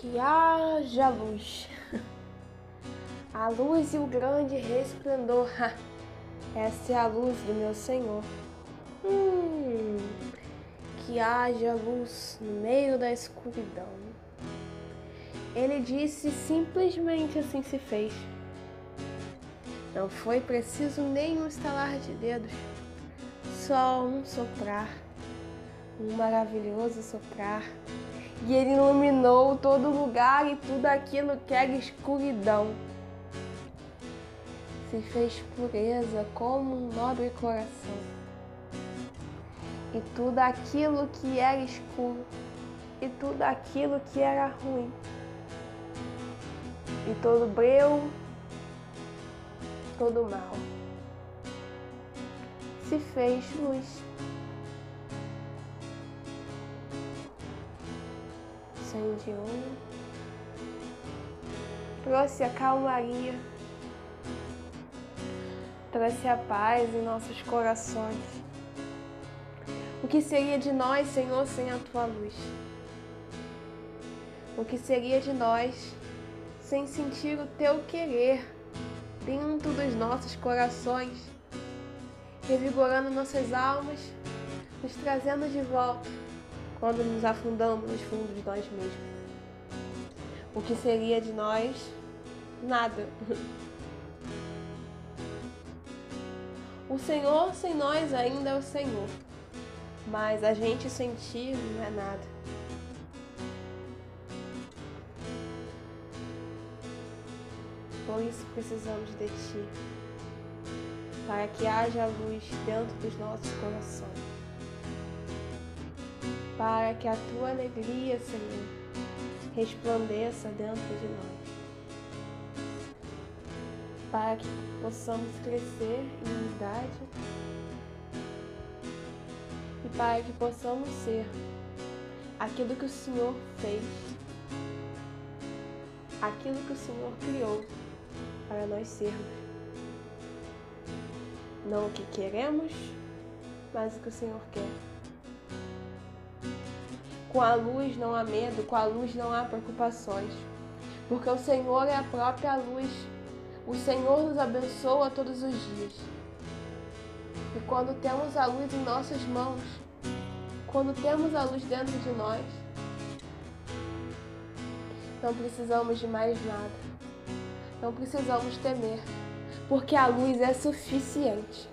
que haja luz. A luz e o grande resplendor. Essa é a luz do meu Senhor. Hum, que haja luz no meio da escuridão. Ele disse simplesmente assim se fez. Não foi preciso nem um estalar de dedos, só um soprar, um maravilhoso soprar e ele iluminou todo lugar e tudo aquilo que era escuridão. Se fez pureza como um nobre coração. E tudo aquilo que era escuro, e tudo aquilo que era ruim, e todo breu, todo mal, se fez luz. Incendiou, trouxe a calmaria, trouxe a paz em nossos corações. O que seria de nós, Senhor, sem a tua luz? O que seria de nós sem sentir o teu querer dentro dos nossos corações, revigorando nossas almas, nos trazendo de volta quando nos afundamos nos fundos de nós mesmos. O que seria de nós? Nada. O Senhor sem nós ainda é o Senhor, mas a gente sentir não é nada. Por isso precisamos de Ti, para que haja luz dentro dos nossos corações para que a tua alegria, Senhor, resplandeça dentro de nós. Para que possamos crescer em unidade e para que possamos ser aquilo que o Senhor fez, aquilo que o Senhor criou para nós sermos. Não o que queremos, mas o que o Senhor quer. Com a luz não há medo, com a luz não há preocupações, porque o Senhor é a própria luz. O Senhor nos abençoa todos os dias. E quando temos a luz em nossas mãos, quando temos a luz dentro de nós, não precisamos de mais nada. Não precisamos temer, porque a luz é suficiente.